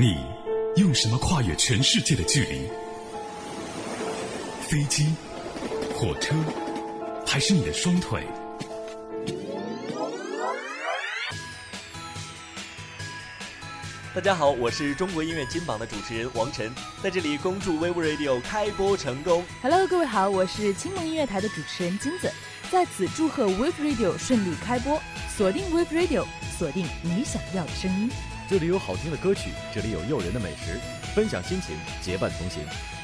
你用什么跨越全世界的距离？飞机、火车，还是你的双腿？大家好，我是中国音乐金榜的主持人王晨，在这里恭祝 Vivo Radio 开播成功。Hello，各位好，我是青盟音乐台的主持人金子，在此祝贺 Wave Radio 顺利开播，锁定 Wave Radio，锁定你想要的声音。这里有好听的歌曲，这里有诱人的美食，分享心情，结伴同行。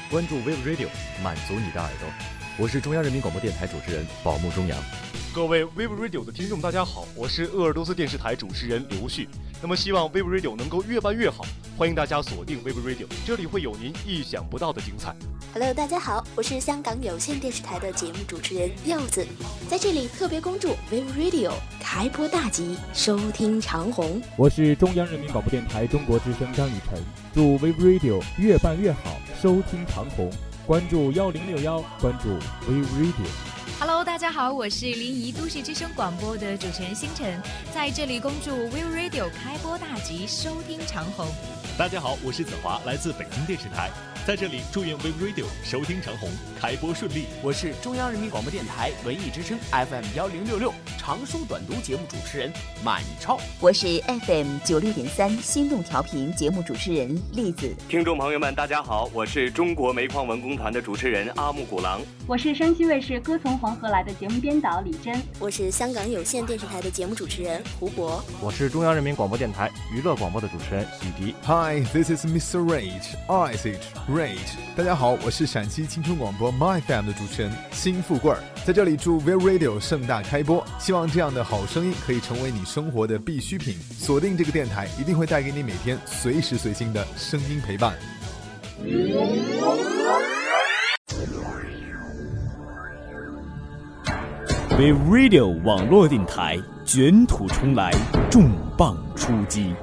关注 Wave Radio，满足你的耳朵。我是中央人民广播电台主持人宝木中阳。各位 Wave Radio 的听众，大家好，我是鄂尔多斯电视台主持人刘旭。那么希望 Wave Radio 能够越办越好，欢迎大家锁定 Wave Radio，这里会有您意想不到的精彩。Hello，大家好，我是香港有线电视台的节目主持人柚子，在这里特别恭祝 Wave Radio 开播大吉，收听长虹。我是中央人民广播电台中国之声张雨晨，祝 Wave Radio 越办越好，收听长虹。关注幺零六幺，关注 Wave Radio。Hello，大家好，我是临沂都市之声广播的主持人星辰，在这里恭祝 Wave Radio 开播大吉，收听长虹。大家好，我是子华，来自北京电视台。在这里，祝愿 Wave Radio 收听长虹，开播顺利。我是中央人民广播电台文艺之声 FM 幺零六六长书短读节目主持人满超。我是 FM 九六点三心动调频节目主持人栗子。听众朋友们，大家好，我是中国煤矿文工团的主持人阿木古郎。我是山西卫视《歌从黄河来》的节目编导李真。我是香港有线电视台的节目主持人胡博。我是中央人民广播电台娱乐广播的主持人雨迪。Hi，this is Mr. Rage，I H Rage。大家好，我是陕西青春广播 My FM 的主持人辛富贵，在这里祝 Will Radio 盛大开播，希望这样的好声音可以成为你生活的必需品。锁定这个电台，一定会带给你每天随时随心的声音陪伴。We Radio 网络电台卷土重来，重磅出击。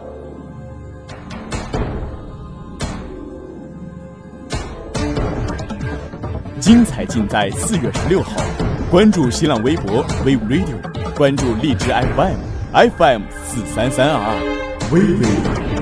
精彩尽在四月十六号，关注新浪微博 We Radio，关注荔枝 FM FM 四三三二二 We Radio。